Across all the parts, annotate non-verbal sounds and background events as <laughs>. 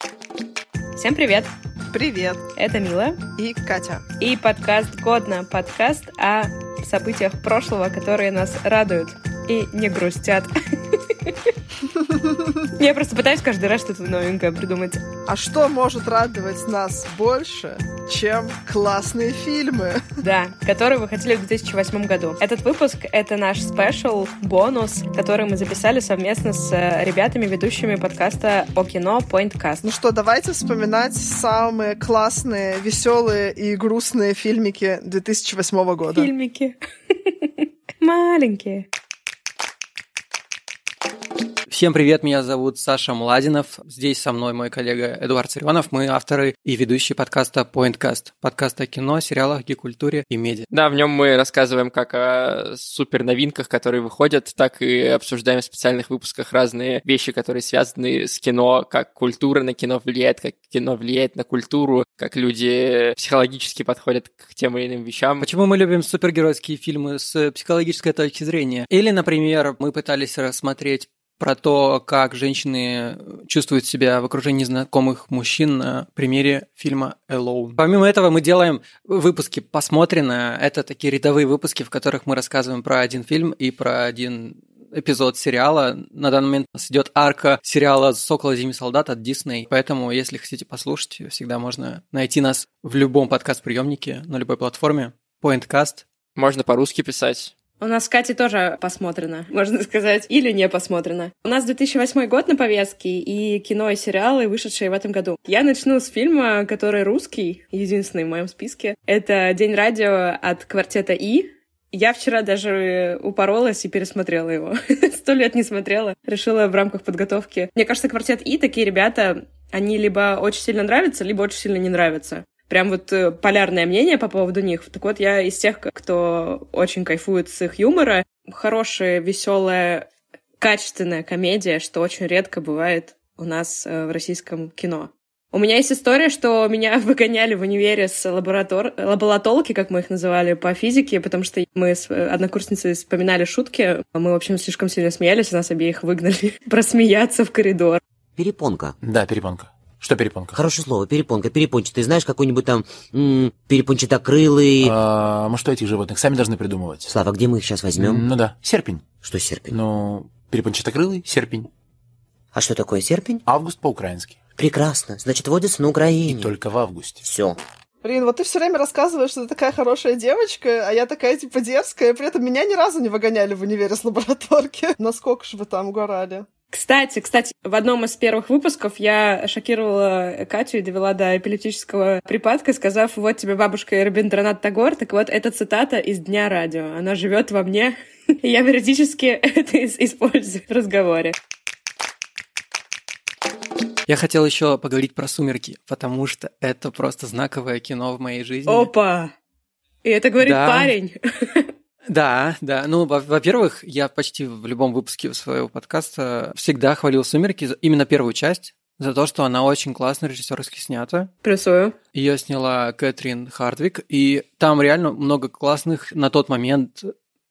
Всем привет! Привет! Это Мила и Катя. И подкаст «Годно» — подкаст о событиях прошлого, которые нас радуют и не грустят. <laughs> Я просто пытаюсь каждый раз что-то новенькое придумать. А что может радовать нас больше, чем классные фильмы? Да, которые выходили в 2008 году. Этот выпуск — это наш спешл, бонус, который мы записали совместно с э, ребятами, ведущими подкаста о кино Pointcast. Ну что, давайте вспоминать самые классные, веселые и грустные фильмики 2008 года. Фильмики. <laughs> Маленькие. Всем привет, меня зовут Саша Младинов. Здесь со мной мой коллега Эдуард Царионов. Мы авторы и ведущие подкаста Pointcast. Подкаста о кино, сериалах, гикультуре и медиа. Да, в нем мы рассказываем как о супер новинках, которые выходят, так и обсуждаем в специальных выпусках разные вещи, которые связаны с кино, как культура на кино влияет, как кино влияет на культуру, как люди психологически подходят к тем или иным вещам. Почему мы любим супергеройские фильмы с психологической точки зрения? Или, например, мы пытались рассмотреть про то, как женщины чувствуют себя в окружении знакомых мужчин на примере фильма Alone. Помимо этого мы делаем выпуски «Посмотрено». Это такие рядовые выпуски, в которых мы рассказываем про один фильм и про один эпизод сериала. На данный момент у нас идет арка сериала «Сокол и Зимний солдат» от Disney. Поэтому, если хотите послушать, всегда можно найти нас в любом подкаст-приемнике, на любой платформе. Pointcast. Можно по-русски писать. У нас с Катей тоже посмотрено, можно сказать, или не посмотрено. У нас 2008 год на повестке и кино и сериалы, вышедшие в этом году. Я начну с фильма, который русский, единственный в моем списке. Это «День радио» от квартета «И». Я вчера даже упоролась и пересмотрела его. <laughs> Сто лет не смотрела. Решила в рамках подготовки. Мне кажется, квартет «И» такие ребята, они либо очень сильно нравятся, либо очень сильно не нравятся прям вот э, полярное мнение по поводу них. Так вот, я из тех, кто очень кайфует с их юмора. Хорошая, веселая, качественная комедия, что очень редко бывает у нас э, в российском кино. У меня есть история, что меня <laughs> выгоняли в универе с лаборатор... лаболатолки, как мы их называли, по физике, потому что мы с э, однокурсницей вспоминали шутки. Мы, в общем, слишком сильно смеялись, и нас обеих выгнали <laughs> просмеяться в коридор. Перепонка. Да, перепонка. Что перепонка? Хорошее слово, перепонка, перепончатый. Знаешь, какой-нибудь там м- перепончатокрылый... А, мы что, этих животных сами должны придумывать? Слава, где мы их сейчас возьмем? Ну да, серпень. Что серпень? Ну, перепончатокрылый, серпень. А что такое серпень? Август по-украински. Прекрасно. Значит, водится на Украине. И только в августе. Все. Блин, вот ты все время рассказываешь, что ты такая хорошая девочка, а я такая, типа, дерзкая, при этом меня ни разу не выгоняли в универе с лабораторки. <laughs> Насколько же вы там угорали? Кстати, кстати, в одном из первых выпусков я шокировала Катю и довела до эпилептического припадка, сказав, вот тебе бабушка Рабиндранат Тагор. Так вот, это цитата из Дня радио. Она живет во мне, <laughs> и я периодически <laughs> это использую в разговоре. Я хотел еще поговорить про «Сумерки», потому что это просто знаковое кино в моей жизни. Опа! И это говорит да. парень. <laughs> Да, да. Ну, во-первых, я почти в любом выпуске своего подкаста всегда хвалил «Сумерки», именно первую часть, за то, что она очень классно режиссерски снята. Плюсую. Ее сняла Кэтрин Хардвик, и там реально много классных на тот момент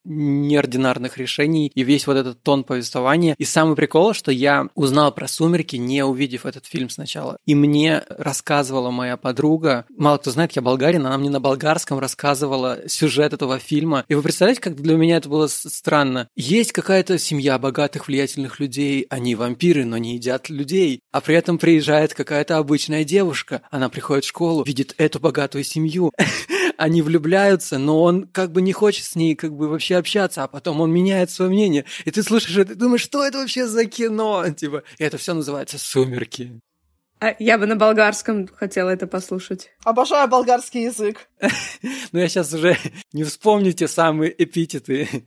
неординарных решений и весь вот этот тон повествования. И самый прикол, что я узнал про «Сумерки», не увидев этот фильм сначала. И мне рассказывала моя подруга, мало кто знает, я болгарин, она мне на болгарском рассказывала сюжет этого фильма. И вы представляете, как для меня это было странно? Есть какая-то семья богатых, влиятельных людей, они вампиры, но не едят людей. А при этом приезжает какая-то обычная девушка, она приходит в школу, видит эту богатую семью. <laughs> Они влюбляются, но он как бы не хочет с ней как бы вообще общаться, а потом он меняет свое мнение. И ты слушаешь это и думаешь, что это вообще за кино? <laughs> Типа, и это все называется «Сумерки». А я бы на болгарском хотела это послушать. Обожаю болгарский язык. <laughs> Но я сейчас уже <laughs> не вспомню те самые эпитеты.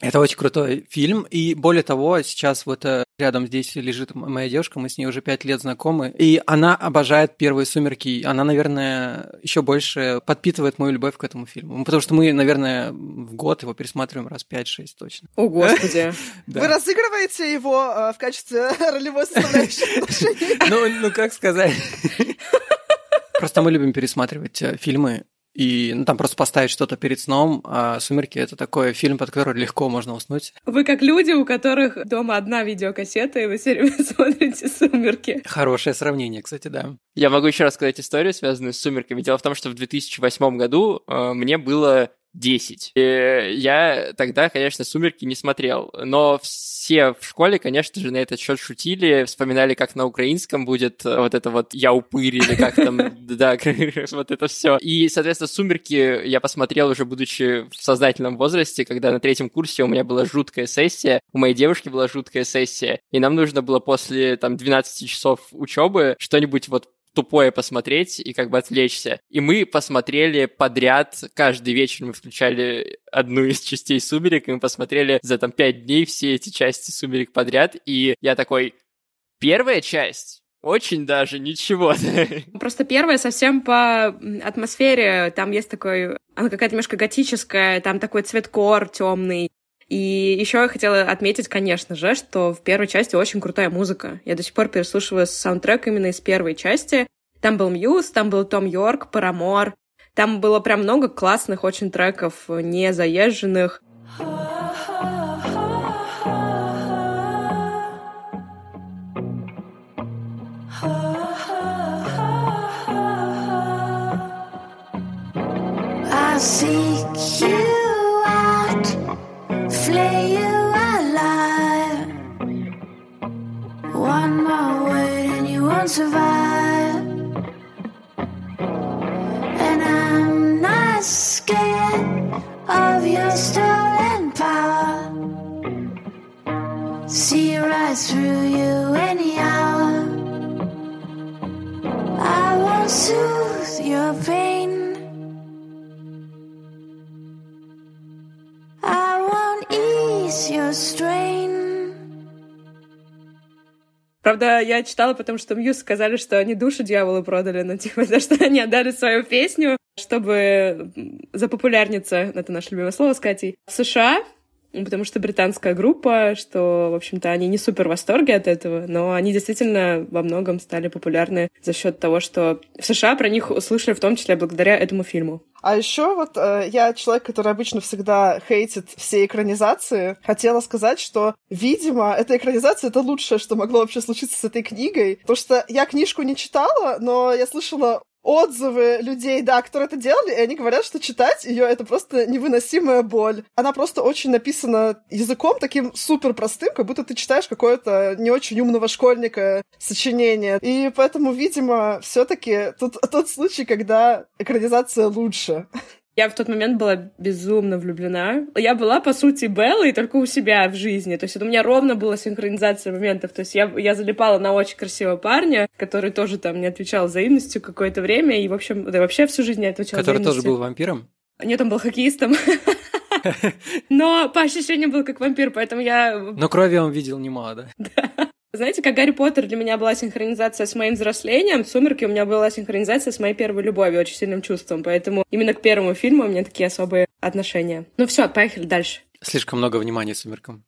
Это очень крутой фильм, и более того, сейчас вот э, рядом здесь лежит моя девушка, мы с ней уже пять лет знакомы, и она обожает первые «Сумерки», она, наверное, еще больше подпитывает мою любовь к этому фильму, потому что мы, наверное, в год его пересматриваем раз пять-шесть точно. О, Господи! <laughs> Вы разыгрываете его э, в качестве <laughs> ролевой составляющей? Ну, ну, как сказать... <laughs> Просто мы любим пересматривать э, фильмы, И ну, там просто поставить что-то перед сном, а «Сумерки» — это такой фильм, под который легко можно уснуть. Вы как люди, у которых дома одна видеокассета, и вы все время <laughs> смотрите «Сумерки». Хорошее сравнение, кстати, да. Я могу еще рассказать историю, связанную с «Сумерками». Дело в том, что в 2008 году э, мне было 10. И я тогда, конечно, «Сумерки» не смотрел, но все в школе, конечно же, на этот счет шутили, вспоминали, как на украинском будет э, вот это вот «я упырь» или как там, <laughs> <laughs> да, <laughs> вот это все. И, соответственно, «Сумерки» я посмотрел уже, будучи в сознательном возрасте, когда на третьем курсе у меня была жуткая сессия, у моей девушки была жуткая сессия, и нам нужно было после там 12 часов учебы что-нибудь вот тупое посмотреть и как бы отвлечься. И мы посмотрели подряд, каждый вечер мы включали одну из частей «Сумерек», и мы посмотрели за там пять дней все эти части «Сумерек» подряд, и я такой, первая часть очень даже ничего. <laughs> Просто первая совсем по атмосфере. Там есть такой... Она какая-то немножко готическая, там такой цветкор темный. И еще я хотела отметить, конечно же, что в первой части очень крутая музыка. Я до сих пор переслушиваю саундтрек именно из первой части. Там был Мьюз, там был Том Йорк, Парамор. Там было прям много классных очень треков, не заезженных. I seek you survive. Правда, я читала, потому что Мьюз сказали, что они душу дьяволу продали, но типа за что они отдали свою песню, чтобы запопулярниться, это наше любимое слово с Катей, в США, ну, потому что британская группа, что, в общем-то, они не супер в восторге от этого, но они действительно во многом стали популярны за счет того, что в США про них услышали в том числе благодаря этому фильму. А еще вот э, я человек, который обычно всегда хейтит все экранизации. Хотела сказать, что, видимо, эта экранизация — это лучшее, что могло вообще случиться с этой книгой. Потому что я книжку не читала, но я слышала отзывы людей, да, которые это делали, и они говорят, что читать ее это просто невыносимая боль. Она просто очень написана языком таким супер простым, как будто ты читаешь какое-то не очень умного школьника сочинение. И поэтому, видимо, все-таки тут тот случай, когда экранизация лучше. Я в тот момент была безумно влюблена. Я была, по сути, Беллой только у себя в жизни. То есть это у меня ровно была синхронизация моментов. То есть я, я залипала на очень красивого парня, который тоже там не отвечал взаимностью какое-то время. И, в общем, да, вообще всю жизнь не отвечал Который взаимностью. тоже был вампиром? Нет, он был хоккеистом. <laughs> Но по ощущениям был как вампир, поэтому я... Но крови он видел немало, да? <laughs> Знаете, как Гарри Поттер для меня была синхронизация с моим взрослением, «Сумерки» у меня была синхронизация с моей первой любовью, очень сильным чувством. Поэтому именно к первому фильму у меня такие особые отношения. Ну все, поехали дальше. Слишком много внимания «Сумеркам».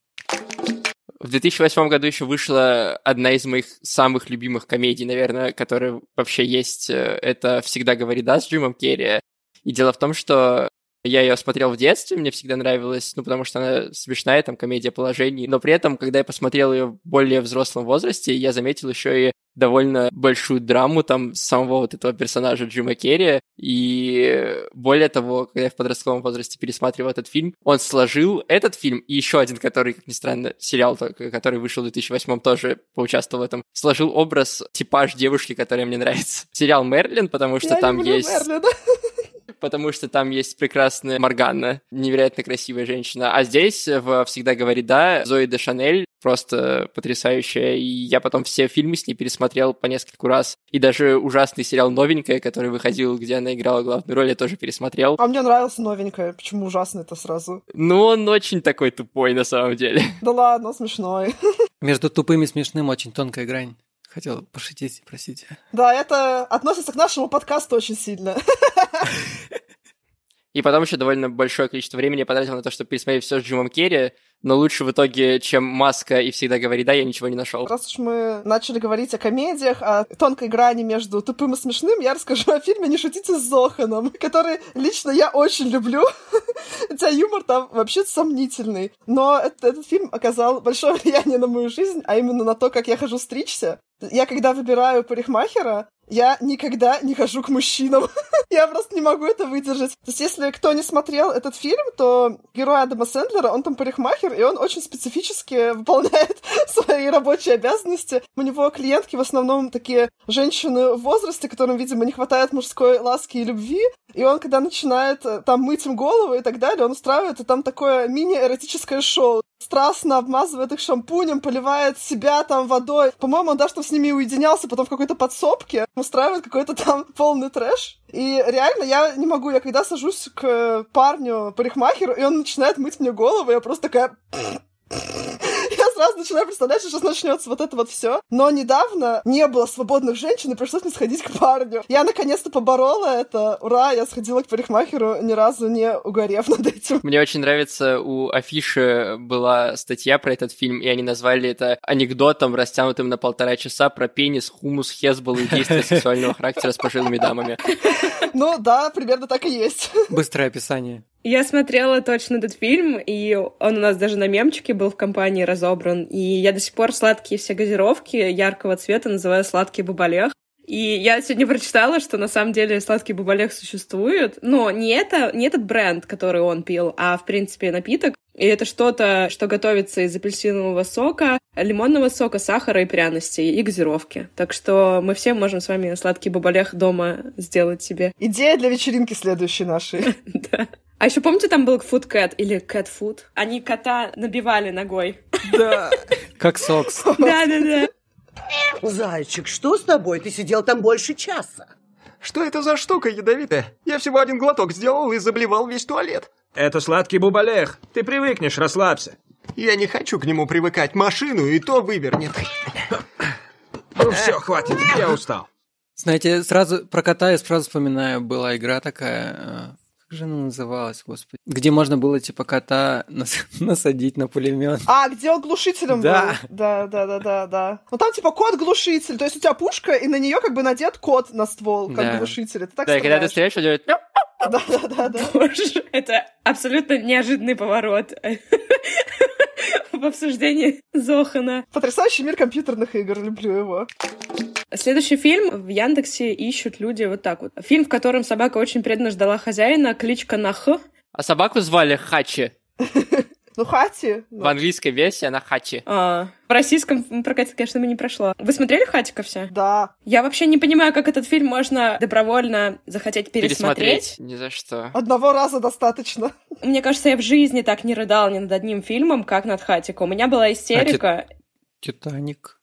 В 2008 году еще вышла одна из моих самых любимых комедий, наверное, которая вообще есть. Это «Всегда говори да» с Джимом Керри. И дело в том, что я ее смотрел в детстве, мне всегда нравилась, ну, потому что она смешная, там, комедия положений. Но при этом, когда я посмотрел ее в более взрослом возрасте, я заметил еще и довольно большую драму там самого вот этого персонажа Джима Керри. И более того, когда я в подростковом возрасте пересматривал этот фильм, он сложил этот фильм и еще один, который, как ни странно, сериал, который вышел в 2008 тоже поучаствовал в этом, сложил образ, типаж девушки, которая мне нравится. Сериал «Мерлин», потому что Я там есть... Мерлина. <laughs> потому что там есть прекрасная Моргана, невероятно красивая женщина. А здесь в «Всегда говори да» Зои де Шанель просто потрясающая, и я потом все фильмы с ней пересмотрел по нескольку раз. И даже ужасный сериал «Новенькая», который выходил, где она играла главную роль, я тоже пересмотрел. А мне нравился новенькая. Почему ужасно это сразу? Ну, он очень такой тупой на самом деле. Да ладно, смешной. Между тупым и смешным очень тонкая грань. Хотел пошутить, простите. Да, это относится к нашему подкасту очень сильно. И потом еще довольно большое количество времени я потратил на то, чтобы пересмотреть все с Джимом Керри. Но лучше в итоге, чем «Маска» и «Всегда говори да», я ничего не нашел. Раз уж мы начали говорить о комедиях, о тонкой грани между тупым и смешным, я расскажу о фильме «Не шутите с Зоханом», который лично я очень люблю. <laughs> Хотя юмор там вообще сомнительный. Но этот, этот фильм оказал большое влияние на мою жизнь, а именно на то, как я хожу стричься. Я когда выбираю парикмахера, я никогда не хожу к мужчинам. <laughs> я просто не могу это выдержать. То есть, если кто не смотрел этот фильм, то герой Адама Сэндлера, он там парикмахер, и он очень специфически <laughs> выполняет <laughs> свои рабочие обязанности. У него клиентки в основном такие женщины в возрасте, которым, видимо, не хватает мужской ласки и любви. И он, когда начинает э, там мыть им голову и так далее, он устраивает и там такое мини-эротическое шоу. Страстно обмазывает их шампунем, поливает себя там водой. По-моему, он даже там с ними уединялся потом в какой-то подсобке устраивает какой-то там <laughs> полный трэш. И реально я не могу, я когда сажусь к парню, парикмахеру, и он начинает мыть мне голову, я просто такая... Сразу начинаю представлять, что сейчас начнется вот это вот все. Но недавно не было свободных женщин, и пришлось мне сходить к парню. Я наконец-то поборола это. Ура, я сходила к парикмахеру, ни разу не угорев над этим. Мне очень нравится, у Афиши была статья про этот фильм, и они назвали это анекдотом, растянутым на полтора часа про пенис, хумус, хезбол и действия <laughs> сексуального характера с пожилыми дамами. Ну да, примерно так и есть. Быстрое описание. Я смотрела точно этот фильм, и он у нас даже на мемчике был в компании разобран. И я до сих пор сладкие все газировки яркого цвета называю сладкий бабалех. И я сегодня прочитала, что на самом деле сладкий бабалех существует, но не, это, не этот бренд, который он пил, а, в принципе, напиток. И это что-то, что готовится из апельсинового сока, лимонного сока, сахара и пряностей, и газировки. Так что мы все можем с вами сладкий бабалех дома сделать себе. Идея для вечеринки следующей нашей. <laughs> Да. А еще помните, там был Food Cat или Cat Food? Они кота набивали ногой. Да. <laughs> Как сокс. Да-да-да. Зайчик, что с тобой? Ты сидел там больше часа. Что это за штука ядовитая? Я всего один глоток сделал и заблевал весь туалет. Это сладкий бубалех. Ты привыкнешь, расслабься. Я не хочу к нему привыкать. Машину и то вывернет. Ну все, хватит, я устал. Знаете, сразу про кота я сразу вспоминаю, была игра такая, э, же она называлась, господи? Где можно было, типа, кота нас- <laughs> насадить на пулемет. А, где он глушителем Да. был? Да, да, да, да, да. Ну там типа кот-глушитель, то есть у тебя пушка, и на нее как бы надет кот на ствол, как Да. глушитель. Это так Да, и когда ты стреляешь. стреляешь, он делает... Да, да, да, да. Боже, это абсолютно неожиданный поворот <laughs> в обсуждении Зохана. Потрясающий мир компьютерных игр, люблю его. Следующий фильм в Яндексе ищут люди вот так вот. Фильм, в котором собака очень преданно ждала хозяина, кличка на Х. А собаку звали Хачи. <laughs> Ну, Хати. В английской версии она Хачи. А, в российском прокате, конечно, мы не прошло. Вы смотрели Хатика все? Да. Я вообще не понимаю, как этот фильм можно добровольно захотеть пересмотреть. Ни за что. Одного раза достаточно. <laughs> Мне кажется, я в жизни так не рыдала ни над одним фильмом, как над Хатико. У меня была истерика. Титаник.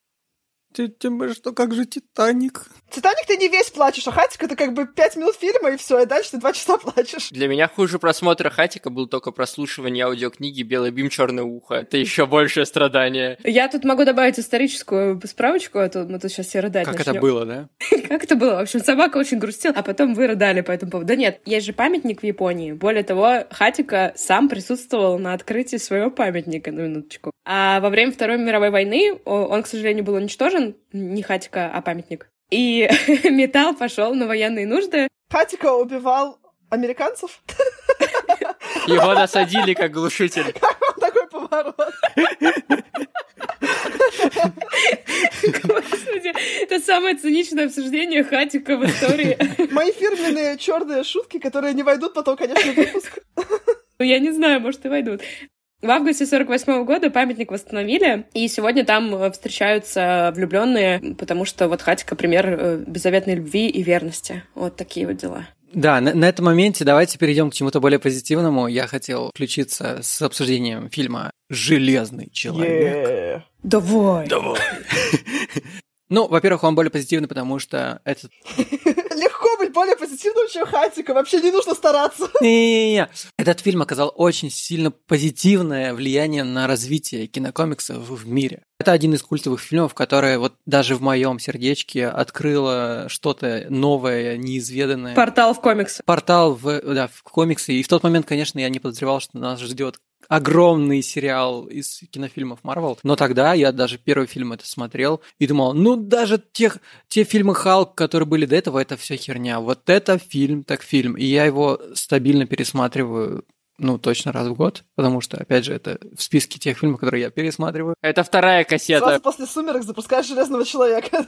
Ты, что, как же Титаник? Титаник ты не весь плачешь, а Хатик это как бы пять минут фильма и все, и дальше ты два часа плачешь. Для меня хуже просмотра Хатика был только прослушивание аудиокниги «Белый бим, черное ухо». Это еще большее страдание. Я тут могу добавить историческую справочку, а то мы тут сейчас все рыдать Как начнем. это было, да? <laughs> Как это было? В общем, собака очень грустила, а потом вы рыдали по этому поводу. Да нет, есть же памятник в Японии. Более того, Хатика сам присутствовал на открытии своего памятника, на минуточку. А во время Второй мировой войны он, к сожалению, был уничтожен. Не Хатика, а памятник. И <laughs> металл пошел на военные нужды. Хатика убивал американцев. Его насадили как глушитель. <laughs> Такой поворот. Господи, это самое циничное обсуждение Хатика в истории. Мои фирменные черные шутки, которые не войдут потом, конечно, в выпуск. Ну, я не знаю, может, и войдут. В августе 48 года памятник восстановили, и сегодня там э, встречаются влюбленные, потому что вот Хатика пример э, беззаветной любви и верности. Вот такие вот дела. Да, на, на этом моменте давайте перейдем к чему-то более позитивному. Я хотел включиться с обсуждением фильма «Железный человек». Е. Давай. Давай. <laughs> Ну, во-первых, он более позитивный, потому что этот... <laughs> Легко быть более позитивным, чем Хатика. Вообще не нужно стараться. <laughs> Не-не-не. Этот фильм оказал очень сильно позитивное влияние на развитие кинокомиксов в мире. Это один из культовых фильмов, который вот даже в моем сердечке открыло что-то новое, неизведанное. Портал в комиксы. Портал в, да, в комиксы. И в тот момент, конечно, я не подозревал, что нас ждет огромный сериал из кинофильмов Марвел. Но тогда я даже первый фильм это смотрел и думал, ну даже тех, те фильмы Халк, которые были до этого, это все херня. Вот это фильм, так фильм. И я его стабильно пересматриваю ну, точно раз в год, потому что, опять же, это в списке тех фильмов, которые я пересматриваю. Это вторая кассета. Сразу после «Сумерек» запускаешь «Железного человека».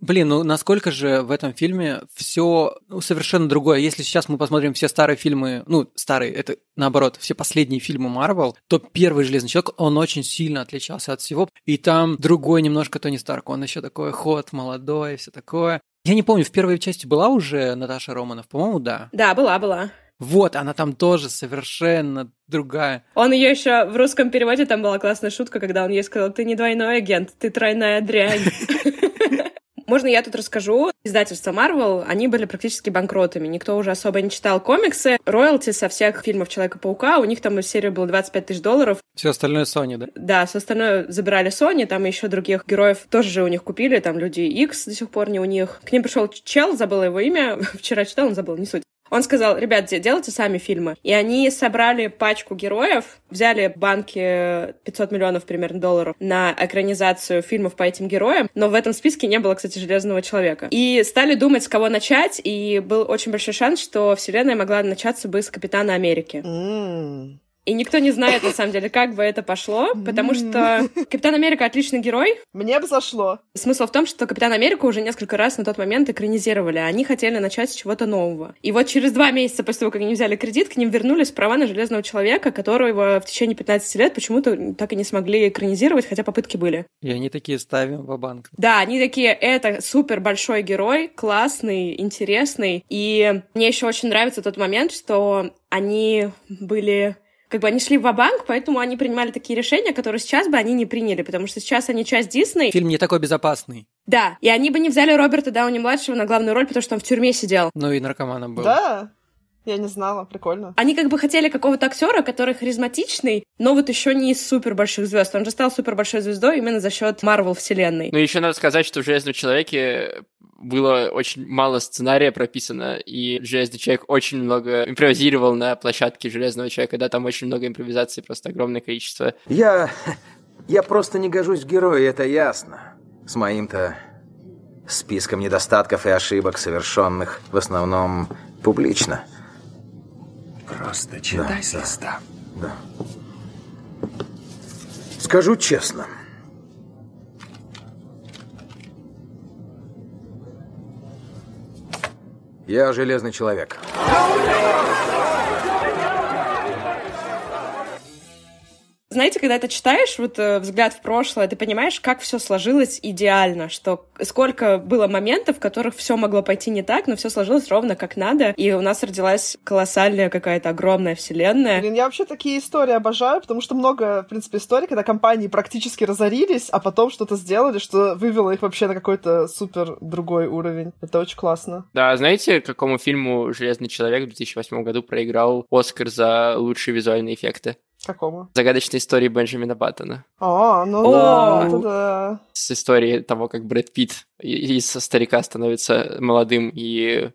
Блин, ну насколько же в этом фильме все ну, совершенно другое. Если сейчас мы посмотрим все старые фильмы, ну, старые, это наоборот, все последние фильмы Марвел, то первый «Железный человек», он очень сильно отличался от всего. И там другой немножко Тони Старк, он еще такой ход, молодой, все такое. Я не помню, в первой части была уже Наташа Романов? По-моему, да. Да, была, была. Вот, она там тоже совершенно другая. Он ее еще в русском переводе, там была классная шутка, когда он ей сказал, ты не двойной агент, ты тройная дрянь. <laughs> Можно я тут расскажу? Издательство Marvel, они были практически банкротами. Никто уже особо не читал комиксы. Роялти со всех фильмов Человека-паука, у них там из серии было 25 тысяч долларов. Все остальное Sony, да? Да, все остальное забирали Sony, там еще других героев тоже же у них купили, там Люди X до сих пор не у них. К ним пришел чел, забыла его имя, <laughs> вчера читал, он забыл, не суть. Он сказал, ребят, делайте сами фильмы. И они собрали пачку героев, взяли банки 500 миллионов примерно долларов на экранизацию фильмов по этим героям, но в этом списке не было, кстати, Железного Человека. И стали думать, с кого начать, и был очень большой шанс, что вселенная могла начаться бы с Капитана Америки. М. И никто не знает, на самом деле, как бы это пошло, потому что Капитан Америка отличный герой. Мне бы зашло. Смысл в том, что Капитан Америку уже несколько раз на тот момент экранизировали, а они хотели начать с чего-то нового. И вот через два месяца после того, как они взяли кредит, к ним вернулись права на Железного Человека, которого в течение 15 лет почему-то так и не смогли экранизировать, хотя попытки были. И они такие ставим в банк Да, они такие, это супер большой герой, классный, интересный. И мне еще очень нравится тот момент, что они были как бы они шли в банк поэтому они принимали такие решения, которые сейчас бы они не приняли, потому что сейчас они часть Дисней. Фильм не такой безопасный. Да, и они бы не взяли Роберта Дауни-младшего на главную роль, потому что он в тюрьме сидел. Ну и наркоманом был. Да, я не знала, прикольно. Они как бы хотели какого-то актера, который харизматичный, но вот еще не из супер больших звезд. Он же стал супер большой звездой именно за счет Марвел вселенной. Ну, еще надо сказать, что в Железном человеке было очень мало сценария прописано, и Железный человек очень много импровизировал на площадке Железного человека, да, там очень много импровизаций, просто огромное количество. Я... я просто не гожусь в герои, это ясно. С моим-то списком недостатков и ошибок, совершенных в основном публично. Просто читай Да, с листа. Да. Скажу честно. Я железный человек. Знаете, когда ты читаешь вот э, взгляд в прошлое, ты понимаешь, как все сложилось идеально, что сколько было моментов, в которых все могло пойти не так, но все сложилось ровно как надо, и у нас родилась колоссальная какая-то огромная вселенная. Блин, я вообще такие истории обожаю, потому что много, в принципе, историй, когда компании практически разорились, а потом что-то сделали, что вывело их вообще на какой-то супер другой уровень. Это очень классно. Да, знаете, какому фильму «Железный человек» в 2008 году проиграл Оскар за лучшие визуальные эффекты? Какому? Загадочной истории Бенджамина Баттона. А, ну О! да, это да. С историей того, как Брэд Питт из старика становится молодым и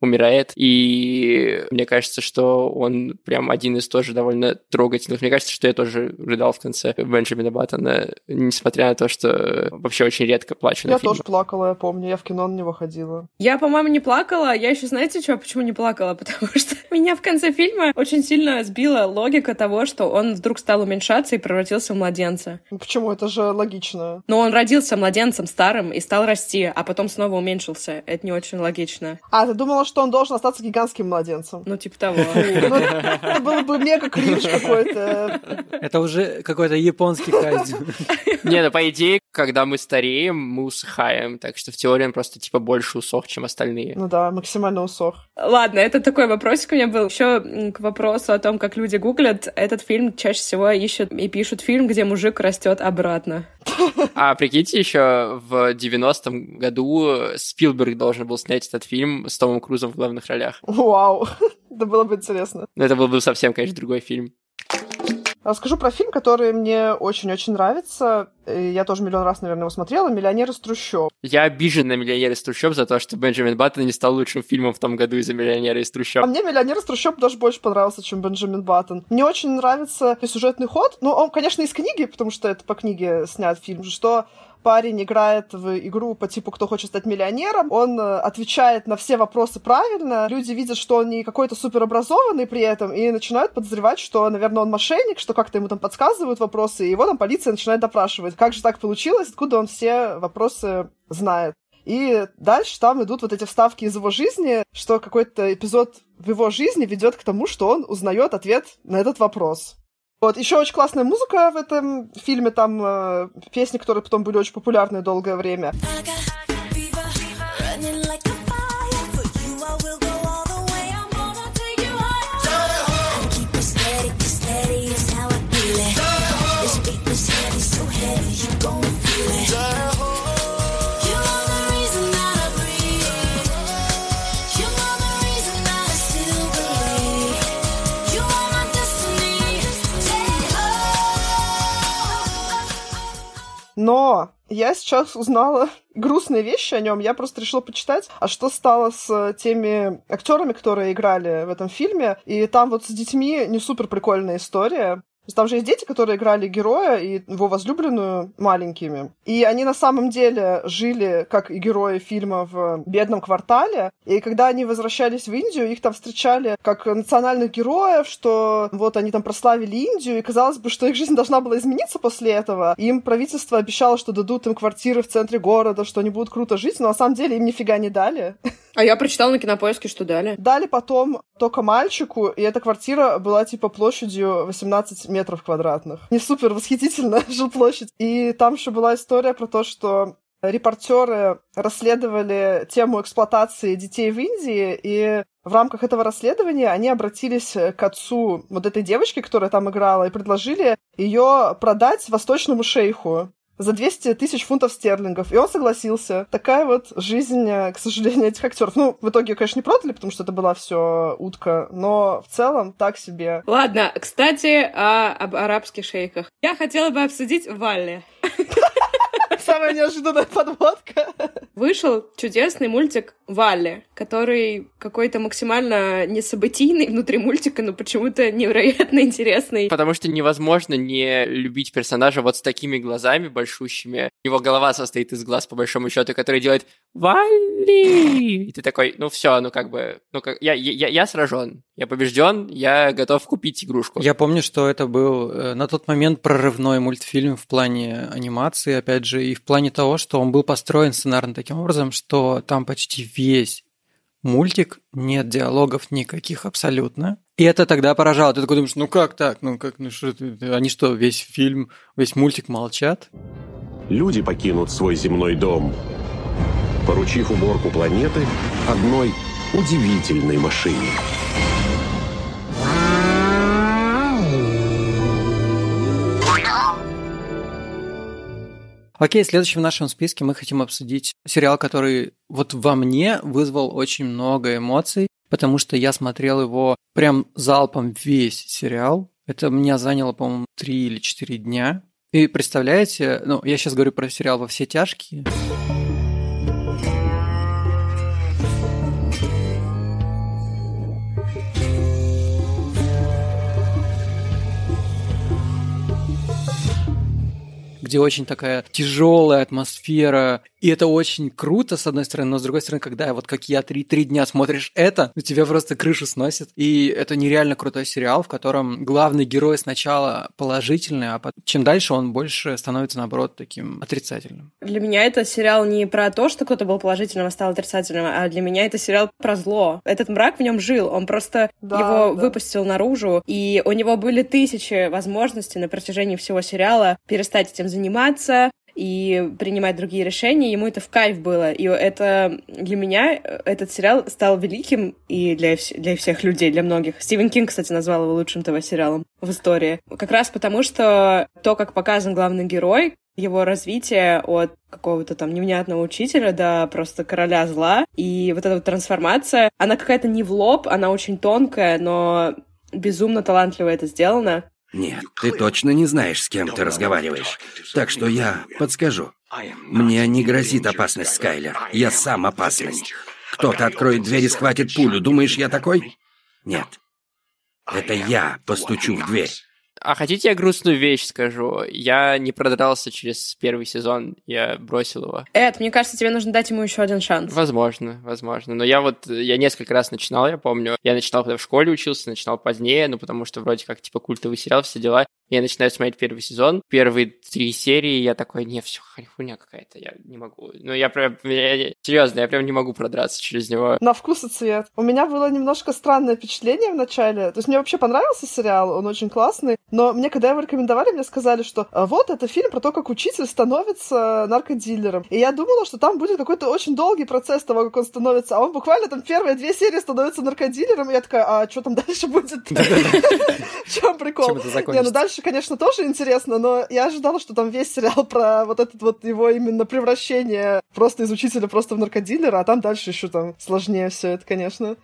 умирает. И мне кажется, что он прям один из тоже довольно трогательных. Мне кажется, что я тоже рыдал в конце Бенджамина Баттона, несмотря на то, что вообще очень редко плачу на Я тоже плакала, я помню. Я в кино на него ходила. Я, по-моему, не плакала. Я еще, знаете, что, почему не плакала? <laughs> Потому что меня в конце фильма очень сильно сбила логика того, что он вдруг стал уменьшаться и превратился в младенца. Ну почему? Это же логично. Но он родился младенцем старым и стал расти, а потом снова уменьшился. Это не очень логично. А, ты думала, что он должен остаться гигантским младенцем? Ну, типа того. <laughs> Ну, это было бы мега кринж какой-то. Это уже какой-то японский кайдзин. <laughs> Не, ну по идее, когда мы стареем, мы усыхаем, так что в теории он просто типа больше усох, чем остальные. Ну да, максимально усох. Ладно, это такой вопросик у меня был. Еще к вопросу о том, как люди гуглят, этот фильм чаще всего ищут и пишут фильм, где мужик растет обратно. А прикиньте, еще в 90-м году Спилберг должен был снять этот фильм с Томом Крузом в главных ролях. Вау. <laughs> Это было бы интересно. Но это был бы совсем, конечно, другой фильм. Расскажу про фильм, который мне очень-очень нравится. И я тоже миллион раз, наверное, его смотрела. «Миллионер из трущоб». Я обижен на «Миллионер из трущоб» за то, что Бенджамин Баттон не стал лучшим фильмом в том году из-за «Миллионера из трущоб». А мне «Миллионер из трущоб» даже больше понравился, чем Бенджамин Баттон. Мне очень нравится сюжетный ход. Ну, он, конечно, из книги, потому что это по книге снят фильм, что парень играет в игру по типу «Кто хочет стать миллионером», он э, отвечает на все вопросы правильно, люди видят, что он не какой-то суперобразованный при этом, и начинают подозревать, что, наверное, он мошенник, что как-то ему там подсказывают вопросы, и его там полиция начинает допрашивать. Как же так получилось, откуда он все вопросы знает. И дальше там идут вот эти вставки из его жизни, что какой-то эпизод в его жизни ведет к тому, что он узнает ответ на этот вопрос. Вот, еще очень классная музыка в этом фильме, там э, песни, которые потом были очень популярны долгое время. Но я сейчас узнала <laughs> грустные вещи о нем. Я просто решила почитать, а что стало с теми актерами, которые играли в этом фильме. И там вот с детьми не супер прикольная история там же есть дети, которые играли героя и его возлюбленную маленькими. И они на самом деле жили, как и герои фильма, в бедном квартале. И когда они возвращались в Индию, их там встречали как национальных героев, что вот они там прославили Индию, и казалось бы, что их жизнь должна была измениться после этого. Им правительство обещало, что дадут им квартиры в центре города, что они будут круто жить, но на самом деле им нифига не дали. <laughs> А я прочитала на кинопоиске, что дали. Дали потом только мальчику, и эта квартира была типа площадью 18 метров квадратных. Не супер восхитительная <laughs> жилплощадь. И там еще была история про то, что репортеры расследовали тему эксплуатации детей в Индии, и в рамках этого расследования они обратились к отцу вот этой девочки, которая там играла, и предложили ее продать восточному шейху за 200 тысяч фунтов стерлингов. И он согласился. Такая вот жизнь, э, к сожалению, этих актеров. Ну, в итоге, конечно, не продали, потому что это была все утка, но в целом так себе. Ладно, кстати, о, об арабских шейхах. Я хотела бы обсудить Валли. <laughs> Самая неожиданная подводка. Вышел чудесный мультик Валли, который какой-то максимально несобытийный внутри мультика, но почему-то невероятно интересный. Потому что невозможно не любить персонажа вот с такими глазами большущими. Его голова состоит из глаз, по большому счету, который делает Валли! И ты такой, ну все, ну как бы, ну как, я, я, я сражен, я побежден, я готов купить игрушку. Я помню, что это был э, на тот момент прорывной мультфильм в плане анимации, опять же, и в плане того, что он был построен сценарно таким образом, что там почти весь мультик, нет диалогов никаких абсолютно. И это тогда поражало. Ты такой думаешь, ну как так? Ну как, ну что, они что, весь фильм, весь мультик молчат? Люди покинут свой земной дом, поручив уборку планеты одной удивительной машине. Окей, следующим в нашем списке мы хотим обсудить сериал, который вот во мне вызвал очень много эмоций, потому что я смотрел его прям залпом весь сериал. Это меня заняло, по-моему, три или четыре дня. И представляете, ну, я сейчас говорю про сериал «Во все тяжкие». Где очень такая тяжелая атмосфера, и это очень круто, с одной стороны, но с другой стороны, когда вот как я три, три дня смотришь это, у тебя просто крышу сносит. И это нереально крутой сериал, в котором главный герой сначала положительный, а потом, чем дальше он больше становится, наоборот, таким отрицательным. Для меня это сериал не про то, что кто-то был положительным, а стал отрицательным, а для меня это сериал про зло. Этот мрак в нем жил, он просто да, его да. выпустил наружу, и у него были тысячи возможностей на протяжении всего сериала перестать этим заниматься, и принимать другие решения, ему это в кайф было. И это для меня этот сериал стал великим и для, для всех людей, для многих. Стивен Кинг, кстати, назвал его лучшим ТВ-сериалом в истории. Как раз потому, что то, как показан главный герой, его развитие от какого-то там невнятного учителя до просто короля зла. И вот эта вот трансформация, она какая-то не в лоб, она очень тонкая, но безумно талантливо это сделано. Нет, ты точно не знаешь, с кем ты разговариваешь. Так что я подскажу. Мне не грозит опасность, Скайлер. Я сам опасность. Кто-то откроет дверь и схватит пулю. Думаешь, я такой? Нет. Это я постучу в дверь. А хотите я грустную вещь скажу? Я не продрался через первый сезон, я бросил его. Эд, мне кажется, тебе нужно дать ему еще один шанс. Возможно, возможно. Но я вот, я несколько раз начинал, я помню. Я начинал, когда в школе учился, начинал позднее, ну, потому что вроде как, типа, культовый сериал, все дела. Я начинаю смотреть первый сезон, первые три серии, я такой, не, все, хуйня какая-то, я не могу. Ну, я прям, я, серьезно, я прям не могу продраться через него. На вкус и цвет. У меня было немножко странное впечатление в начале. То есть мне вообще понравился сериал, он очень классный, но мне, когда его рекомендовали, мне сказали, что «А вот это фильм про то, как учитель становится наркодилером. И я думала, что там будет какой-то очень долгий процесс того, как он становится, а он буквально там первые две серии становится наркодилером, и я такая, а что там дальше будет? <laughs> В чем прикол? Не, ну дальше дальше, конечно, тоже интересно, но я ожидала, что там весь сериал про вот этот вот его именно превращение просто из учителя просто в наркодилера, а там дальше еще там сложнее все это, конечно.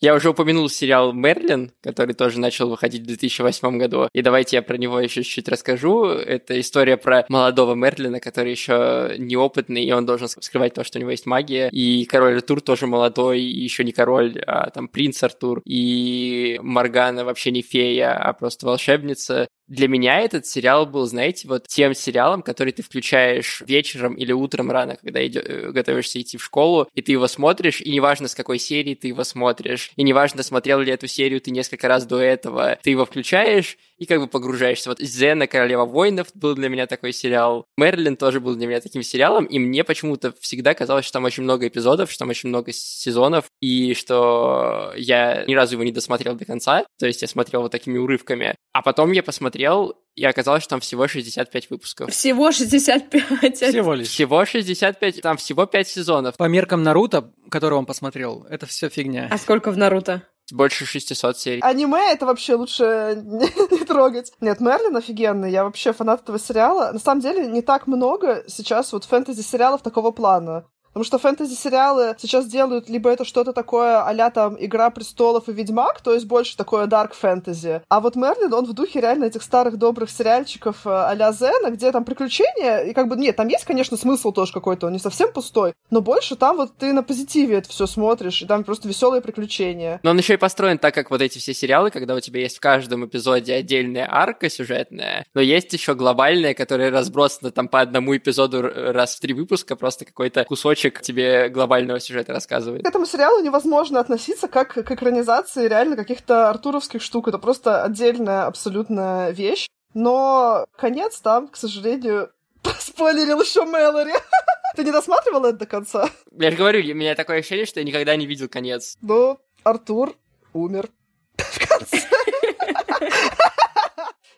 Я уже упомянул сериал «Мерлин», который тоже начал выходить в 2008 году. И давайте я про него еще чуть-чуть расскажу. Это история про молодого Мерлина, который еще неопытный, и он должен скрывать то, что у него есть магия. И король Артур тоже молодой, и еще не король, а там принц Артур. И Моргана вообще не фея, а просто волшебница. Для меня этот сериал был, знаете, вот тем сериалом, который ты включаешь вечером или утром рано, когда идё, э, готовишься идти в школу, и ты его смотришь, и неважно, с какой серии ты его смотришь, и неважно, смотрел ли эту серию ты несколько раз до этого, ты его включаешь, и как бы погружаешься. Вот Зена, Королева воинов был для меня такой сериал. Мерлин тоже был для меня таким сериалом, и мне почему-то всегда казалось, что там очень много эпизодов, что там очень много сезонов, и что я ни разу его не досмотрел до конца, то есть я смотрел вот такими урывками. А потом я посмотрел, и оказалось, что там всего 65 выпусков. Всего 65? Всего лишь. Всего 65, там всего 5 сезонов. По меркам Наруто, который он посмотрел, это все фигня. А сколько в Наруто? Больше 600 серий. Аниме это вообще лучше <laughs> не, трогать. Нет, Мерлин офигенный, я вообще фанат этого сериала. На самом деле не так много сейчас вот фэнтези-сериалов такого плана. Потому что фэнтези-сериалы сейчас делают либо это что-то такое а там «Игра престолов» и «Ведьмак», то есть больше такое дарк фэнтези. А вот Мерлин, он в духе реально этих старых добрых сериальчиков а Зена, где там приключения, и как бы, нет, там есть, конечно, смысл тоже какой-то, он не совсем пустой, но больше там вот ты на позитиве это все смотришь, и там просто веселые приключения. Но он еще и построен так, как вот эти все сериалы, когда у тебя есть в каждом эпизоде отдельная арка сюжетная, но есть еще глобальная, которая разбросана там по одному эпизоду раз в три выпуска, просто какой-то кусочек кусочек тебе глобального сюжета рассказывает. К этому сериалу невозможно относиться как к экранизации реально каких-то артуровских штук. Это просто отдельная абсолютно вещь. Но конец там, к сожалению, <laughs> спойлерил еще Мэлори. <laughs> Ты не досматривал это до конца? Я же говорю, у меня такое ощущение, что я никогда не видел конец. Ну, Артур умер <laughs> в конце.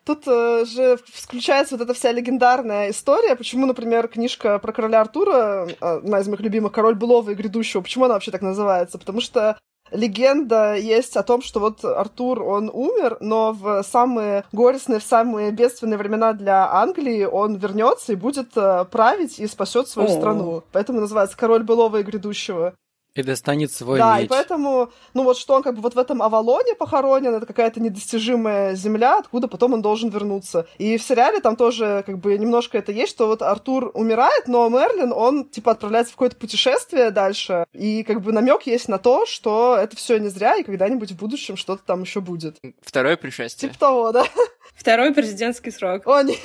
Тут э, же включается вот эта вся легендарная история, почему, например, книжка про короля Артура, э, одна из моих любимых, «Король былого и грядущего», почему она вообще так называется? Потому что легенда есть о том, что вот Артур, он умер, но в самые горестные, в самые бедственные времена для Англии он вернется и будет э, править и спасет свою О-о-о. страну. Поэтому называется «Король былого и грядущего». И достанет свой Да, меч. и поэтому, ну вот что он как бы вот в этом Авалоне похоронен, это какая-то недостижимая земля, откуда потом он должен вернуться. И в сериале там тоже как бы немножко это есть, что вот Артур умирает, но Мерлин, он типа отправляется в какое-то путешествие дальше, и как бы намек есть на то, что это все не зря, и когда-нибудь в будущем что-то там еще будет. Второе пришествие. Типа того, да. Второй президентский срок. О, нет.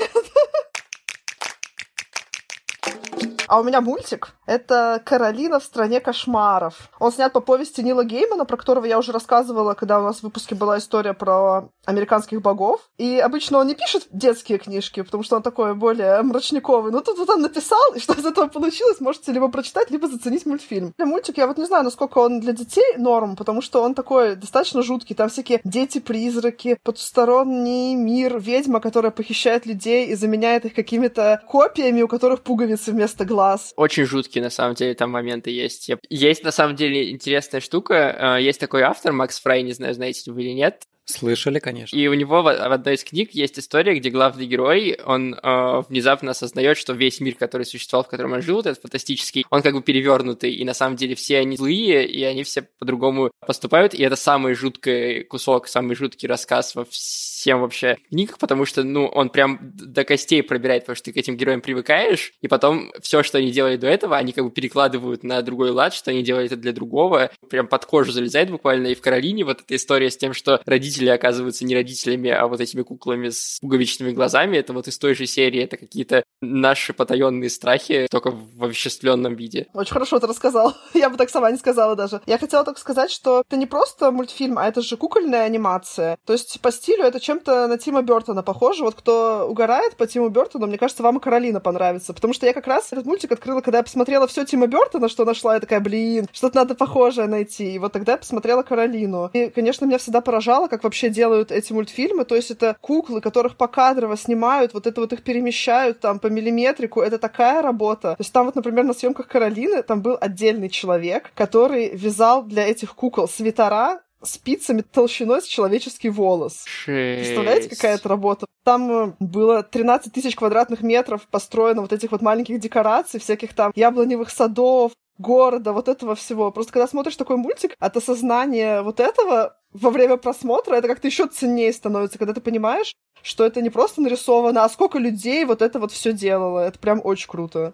А у меня мультик. Это «Каролина в стране кошмаров». Он снят по повести Нила Геймана, про которого я уже рассказывала, когда у нас в выпуске была история про американских богов. И обычно он не пишет детские книжки, потому что он такой более мрачниковый. Но тут вот он написал, и что из этого получилось, можете либо прочитать, либо заценить мультфильм. Для мультик я вот не знаю, насколько он для детей норм, потому что он такой достаточно жуткий. Там всякие дети-призраки, потусторонний мир, ведьма, которая похищает людей и заменяет их какими-то копиями, у которых пуговицы вместо глаз. Очень жуткие, на самом деле, там моменты есть. Есть, на самом деле, интересная штука. Э, есть такой автор, Макс Фрай, не знаю, знаете вы или нет. Слышали, конечно. И у него в, в одной из книг есть история, где главный герой, он э, внезапно осознает, что весь мир, который существовал, в котором он жил, этот фантастический, он как бы перевернутый, и на самом деле все они злые, и они все по-другому поступают, и это самый жуткий кусок, самый жуткий рассказ во всем вообще книгах, потому что, ну, он прям до костей пробирает, потому что ты к этим героям привыкаешь, и потом все, что они делали до этого, они как бы перекладывают на другой лад, что они делали это для другого, прям под кожу залезает буквально, и в Каролине вот эта история с тем, что родители родители оказываются не родителями, а вот этими куклами с пуговичными глазами. Это вот из той же серии, это какие-то наши потаенные страхи, только в овеществленном виде. Очень хорошо ты рассказал. <laughs> Я бы так сама не сказала даже. Я хотела только сказать, что это не просто мультфильм, а это же кукольная анимация. То есть по стилю это чем-то на Тима Бертона похоже. Вот кто угорает по Тиму Бертону, мне кажется, вам и Каролина понравится. Потому что я как раз этот мультик открыла, когда я посмотрела все Тима Бертона, что нашла, я такая, блин, что-то надо похожее найти. И вот тогда я посмотрела Каролину. И, конечно, меня всегда поражало, как вообще делают эти мультфильмы. То есть это куклы, которых покадрово снимают, вот это вот их перемещают там по миллиметрику. Это такая работа. То есть там вот, например, на съемках Каролины там был отдельный человек, который вязал для этих кукол свитера спицами толщиной с человеческий волос. Шесть. Представляете, какая это работа? Там э, было 13 тысяч квадратных метров построено вот этих вот маленьких декораций, всяких там яблоневых садов, города, вот этого всего. Просто когда смотришь такой мультик, от осознания вот этого во время просмотра это как-то еще ценнее становится, когда ты понимаешь, что это не просто нарисовано, а сколько людей вот это вот все делало. Это прям очень круто.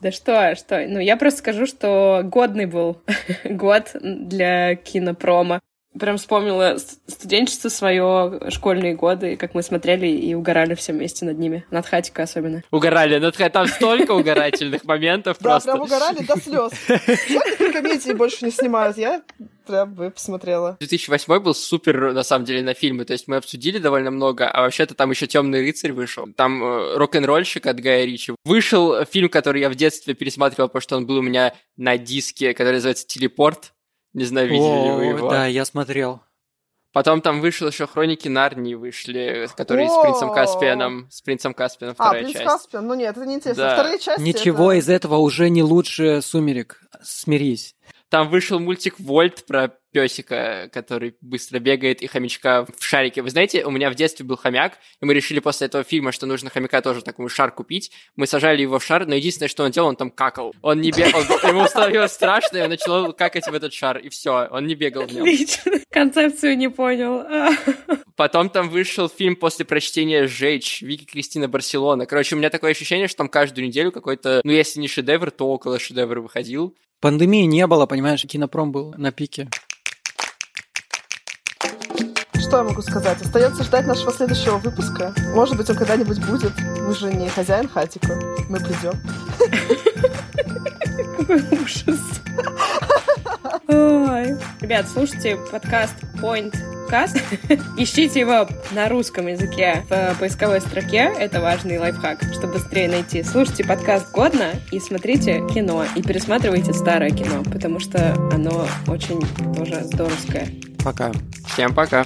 Да что, что? Ну, я просто скажу, что годный был <laughs> год для кинопрома прям вспомнила студенчество свое, школьные годы, как мы смотрели и угорали все вместе над ними. Над Хатика особенно. Угорали над Там столько угорательных моментов просто. Да, прям угорали до слез. Жаль, комедии больше не снимают. Я прям бы посмотрела. 2008 был супер, на самом деле, на фильмы. То есть мы обсудили довольно много, а вообще-то там еще Темный рыцарь вышел. Там э, рок-н-ролльщик от Гая Ричи. Вышел фильм, который я в детстве пересматривал, потому что он был у меня на диске, который называется «Телепорт». Не знаю, видели О, ли вы его. Да, я смотрел. Потом там вышел еще Хроники Нарнии вышли, которые с принцем Каспианом. С принцем Каспианом А, вторая принц часть. Каспиан, ну нет, это не интересно. Да. Вторые части Ничего это- из этого уже не лучше «Сумерек». Смирись. Там вышел мультик Вольт про песика, который быстро бегает, и хомячка в шарике. Вы знаете, у меня в детстве был хомяк, и мы решили после этого фильма, что нужно хомяка тоже такой шар купить. Мы сажали его в шар, но единственное, что он делал, он там какал. Он не бегал, <laughs> ему становилось страшно, и он начал какать в этот шар, и все, он не бегал в нем. Отлично. Концепцию не понял. Потом там вышел фильм после прочтения «Сжечь» Вики Кристина Барселона. Короче, у меня такое ощущение, что там каждую неделю какой-то, ну, если не шедевр, то около шедевра выходил. Пандемии не было, понимаешь, кинопром был на пике. Что я могу сказать? Остается ждать нашего следующего выпуска. Может быть, он когда-нибудь будет. Мы же не хозяин хатика. Мы придем. Какой ужас. Ой. Ребят, слушайте подкаст Point Cast. Ищите его на русском языке в поисковой строке. Это важный лайфхак, чтобы быстрее найти. Слушайте подкаст годно и смотрите кино. И пересматривайте старое кино, потому что оно очень тоже здоровское. Пока. Всем пока.